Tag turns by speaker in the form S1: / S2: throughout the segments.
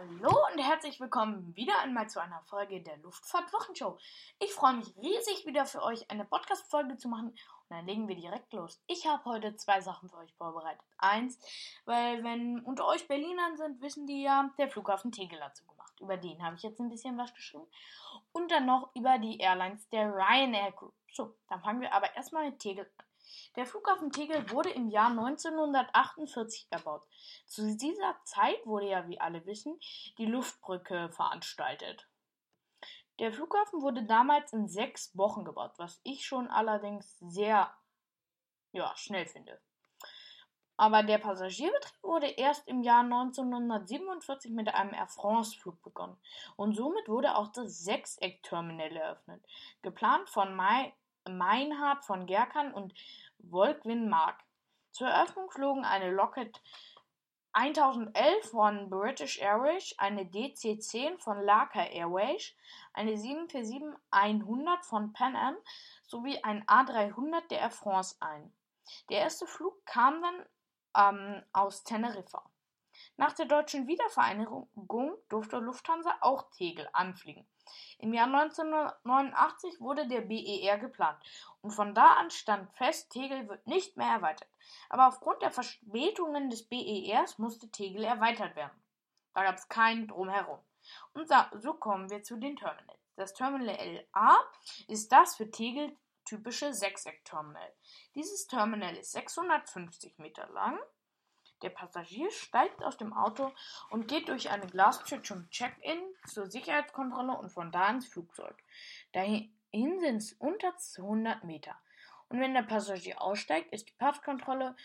S1: Hallo und herzlich willkommen wieder einmal zu einer Folge der Luftfahrt-Wochenshow. Ich freue mich riesig, wieder für euch eine Podcast-Folge zu machen und dann legen wir direkt los. Ich habe heute zwei Sachen für euch vorbereitet. Eins, weil wenn unter euch Berlinern sind, wissen die ja, der Flughafen Tegel hat zugemacht. Über den habe ich jetzt ein bisschen was geschrieben. Und dann noch über die Airlines der Ryanair Group. So, dann fangen wir aber erstmal mit Tegel an. Der Flughafen Tegel wurde im Jahr 1948 erbaut. Zu dieser Zeit wurde ja, wie alle wissen, die Luftbrücke veranstaltet. Der Flughafen wurde damals in sechs Wochen gebaut, was ich schon allerdings sehr ja, schnell finde. Aber der Passagierbetrieb wurde erst im Jahr 1947 mit einem Air France-Flug begonnen. Und somit wurde auch das Sechseck-Terminal eröffnet. Geplant von Mai Meinhard von Gerkan und Volkwin Mark. Zur Eröffnung flogen eine Lockheed 1011 von British Airways, eine DC-10 von Laka Airways, eine 747-100 von Pan Am sowie ein A300 der Air France ein. Der erste Flug kam dann ähm, aus Teneriffa. Nach der deutschen Wiedervereinigung durfte Lufthansa auch Tegel anfliegen. Im Jahr 1989 wurde der BER geplant und von da an stand fest, Tegel wird nicht mehr erweitert. Aber aufgrund der Verspätungen des BERs musste Tegel erweitert werden. Da gab es keinen Drumherum. Und so kommen wir zu den Terminals. Das Terminal A ist das für Tegel typische Sechseck-Terminal. Dieses Terminal ist 650 Meter lang der Passagier steigt aus dem Auto und geht durch eine Glastür zum Check-in zur Sicherheitskontrolle und von da ins Flugzeug. Dahin sind es unter 200 Meter. Und wenn der Passagier aussteigt, ist die Passkontrolle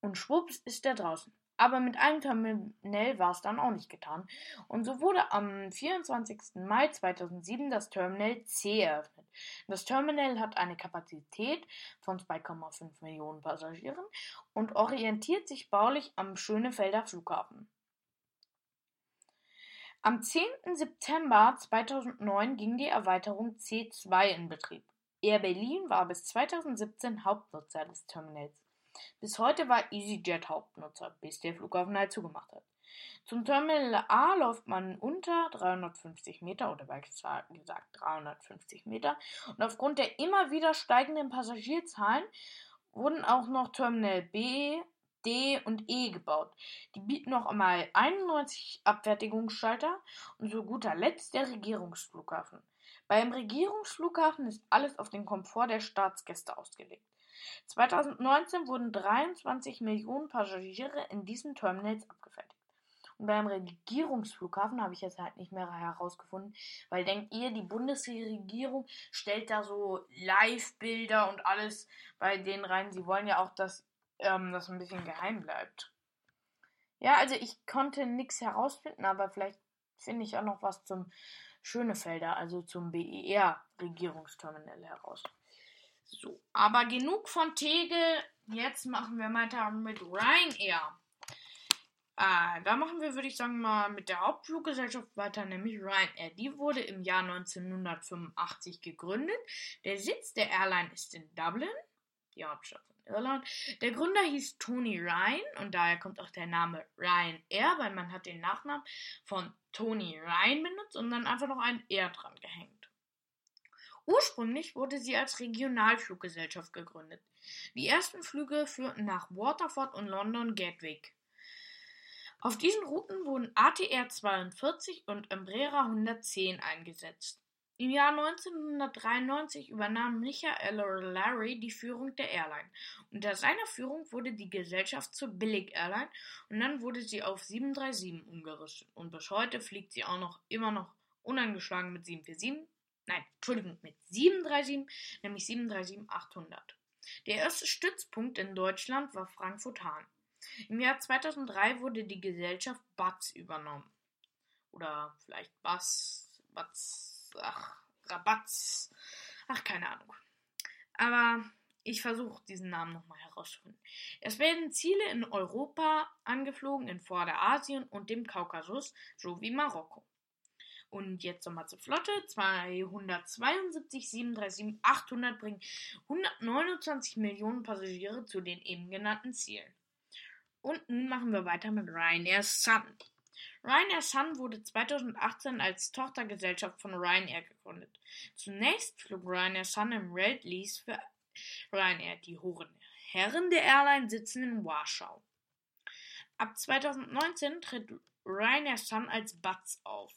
S1: und schwupps ist er draußen. Aber mit einem Terminal war es dann auch nicht getan. Und so wurde am 24. Mai 2007 das Terminal C eröffnet. Das Terminal hat eine Kapazität von 2,5 Millionen Passagieren und orientiert sich baulich am Schönefelder Flughafen. Am 10. September 2009 ging die Erweiterung C2 in Betrieb. Air Berlin war bis 2017 Hauptnutzer des Terminals. Bis heute war EasyJet Hauptnutzer, bis der Flughafen halt zugemacht hat. Zum Terminal A läuft man unter 350 Meter oder besser gesagt 350 Meter und aufgrund der immer wieder steigenden Passagierzahlen wurden auch noch Terminal B, D und E gebaut. Die bieten noch einmal 91 Abfertigungsschalter und zu guter Letzt der Regierungsflughafen. Beim Regierungsflughafen ist alles auf den Komfort der Staatsgäste ausgelegt. 2019 wurden 23 Millionen Passagiere in diesen Terminals abgefertigt. Und beim Regierungsflughafen habe ich jetzt halt nicht mehr herausgefunden, weil denkt ihr, die Bundesregierung stellt da so Live-Bilder und alles bei denen rein. Sie wollen ja auch, dass ähm, das ein bisschen geheim bleibt. Ja, also ich konnte nichts herausfinden, aber vielleicht finde ich auch noch was zum Schönefelder, also zum BER-Regierungsterminal heraus. So, aber genug von Tegel. Jetzt machen wir weiter mit Ryanair. Äh, da machen wir, würde ich sagen, mal mit der Hauptfluggesellschaft weiter, nämlich Ryanair. Die wurde im Jahr 1985 gegründet. Der Sitz der Airline ist in Dublin, die Hauptstadt von Irland. Der Gründer hieß Tony Ryan und daher kommt auch der Name Ryanair, weil man hat den Nachnamen von Tony Ryan benutzt und dann einfach noch ein R dran gehängt. Ursprünglich wurde sie als Regionalfluggesellschaft gegründet. Die ersten Flüge führten nach Waterford und London Gatwick. Auf diesen Routen wurden ATR 42 und Embraer 110 eingesetzt. Im Jahr 1993 übernahm Michael O'Leary die Führung der Airline. Unter seiner Führung wurde die Gesellschaft zur Billig Airline und dann wurde sie auf 737 umgerüstet. Und bis heute fliegt sie auch noch immer noch unangeschlagen mit 747, nein, Entschuldigung, mit 737, nämlich 737-800. Der erste Stützpunkt in Deutschland war Frankfurt-Hahn. Im Jahr 2003 wurde die Gesellschaft Batz übernommen. Oder vielleicht Bass, Batz, ach, Rabatz, ach, keine Ahnung. Aber ich versuche diesen Namen nochmal herauszufinden. Es werden Ziele in Europa angeflogen, in Vorderasien und dem Kaukasus sowie Marokko. Und jetzt nochmal zur Flotte. 272 737 800 bringen 129 Millionen Passagiere zu den eben genannten Zielen. Und nun machen wir weiter mit Ryanair Sun. Ryanair Sun wurde 2018 als Tochtergesellschaft von Ryanair gegründet. Zunächst flog Ryanair Sun im Red Lease für Ryanair. Die hohen Herren der Airline sitzen in Warschau. Ab 2019 tritt Ryanair Sun als Batz auf.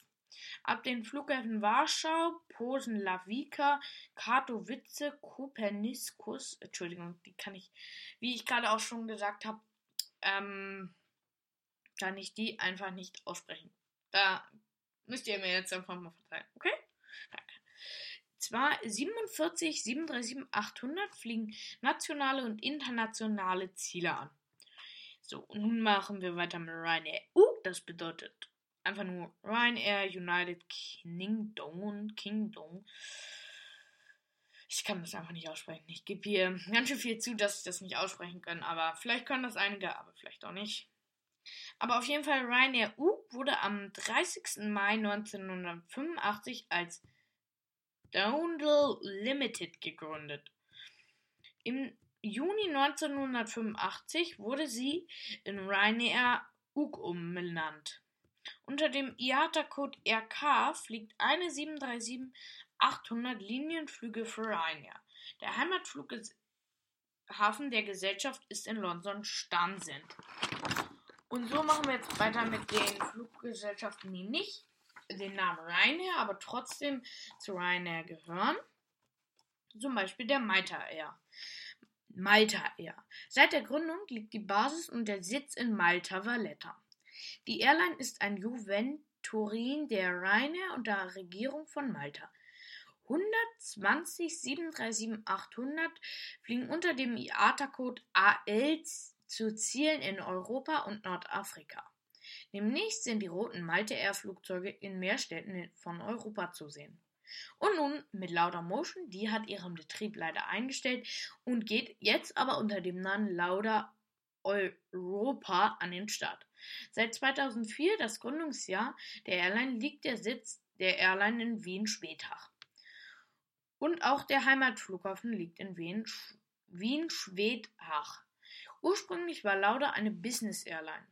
S1: Ab den Flughäfen Warschau, Posen Lavica, Katowice, Kopernikus, Entschuldigung, die kann ich, wie ich gerade auch schon gesagt habe, ähm, kann ich die einfach nicht aussprechen. Da müsst ihr mir jetzt einfach mal verzeihen, okay? Zwar 47, 737, 800 fliegen nationale und internationale Ziele an. So, nun machen wir weiter mit Ryanair. Uh, das bedeutet einfach nur Ryanair United Kingdom. Kingdom. Ich kann das einfach nicht aussprechen. Ich gebe hier ganz schön viel zu, dass ich das nicht aussprechen kann. Aber vielleicht können das einige, aber vielleicht auch nicht. Aber auf jeden Fall Ryanair U wurde am 30. Mai 1985 als Downhill Limited gegründet. Im Juni 1985 wurde sie in Ryanair UG umbenannt. Unter dem IATA-Code RK fliegt eine 737-800 Linienflüge für Ryanair. Der Heimatflughafen der Gesellschaft ist in London Stansted. Und so machen wir jetzt weiter mit den Fluggesellschaften, die nicht den Namen Ryanair, aber trotzdem zu Ryanair gehören. Zum Beispiel der Malta Air. Malta Air. Seit der Gründung liegt die Basis und der Sitz in Malta Valletta. Die Airline ist ein Juventurin der Ryanair und der Regierung von Malta. 120 737-800 fliegen unter dem IATA-Code AL zu Zielen in Europa und Nordafrika. Demnächst sind die roten Malte-Air-Flugzeuge in mehr Städten von Europa zu sehen. Und nun mit Lauda Motion, die hat ihren Betrieb leider eingestellt und geht jetzt aber unter dem Namen Lauda Europa an den Start. Seit 2004, das Gründungsjahr der Airline, liegt der Sitz der Airline in Wien-Schwedach. Und auch der Heimatflughafen liegt in Wien-Schwedach. Ursprünglich war Lauda eine Business Airline.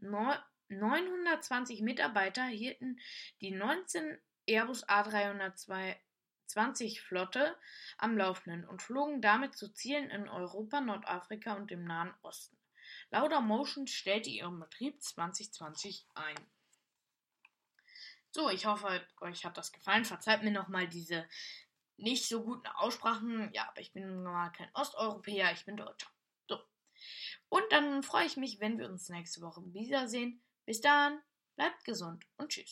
S1: 920 Mitarbeiter hielten die 19 Airbus A320 Flotte am Laufenden und flogen damit zu Zielen in Europa, Nordafrika und dem Nahen Osten. Lauda Motion stellte ihren Betrieb 2020 ein. So, ich hoffe, euch hat das gefallen. Verzeiht mir nochmal diese nicht so guten Aussprachen. Ja, aber ich bin mal kein Osteuropäer, ich bin Deutscher. So. Und dann freue ich mich, wenn wir uns nächste Woche wiedersehen. Bis dann, bleibt gesund und tschüss.